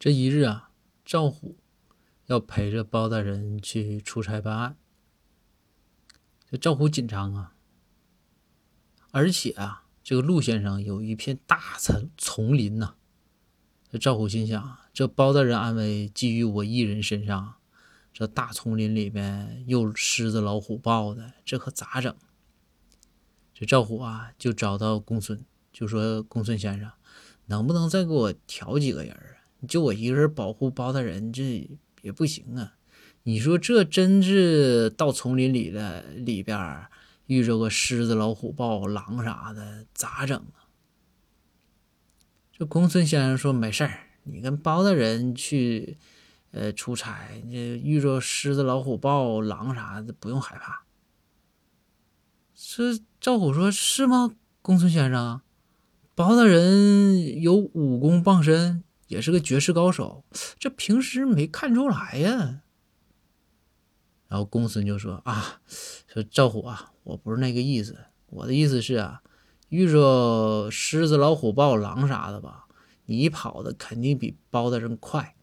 这一日啊，赵虎要陪着包大人去出差办案。这赵虎紧张啊，而且啊，这个陆先生有一片大丛丛林呐。这赵虎心想：这包大人安危基于我一人身上，这大丛林里面又狮子、老虎、豹的，这可咋整？这赵虎啊，就找到公孙，就说：“公孙先生，能不能再给我调几个人？”就我一个人保护包大人，这也不行啊！你说这真是到丛林里了，里边遇着个狮子、老虎、豹、狼啥的，咋整啊？这公孙先生说：“没事儿，你跟包大人去，呃，出差，这遇着狮子、老虎、豹、狼啥的，不用害怕。”这赵虎说：“是吗，公孙先生？包大人有武功傍身。”也是个绝世高手，这平时没看出来呀。然后公孙就说：“啊，说赵虎啊，我不是那个意思，我的意思是啊，遇着狮子、老虎、豹、狼啥的吧，你跑的肯定比包大人快。